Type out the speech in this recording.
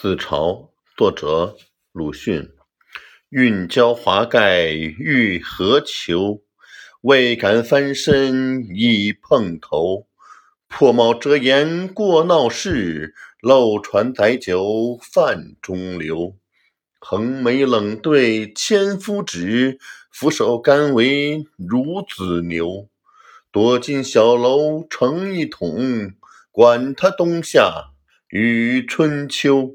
自嘲，作者鲁迅。运交华盖欲何求？未敢翻身已碰头。破帽遮颜过闹市，漏船载酒泛中流。横眉冷对千夫指，俯首甘为孺子牛。躲进小楼成一统，管他冬夏与春秋。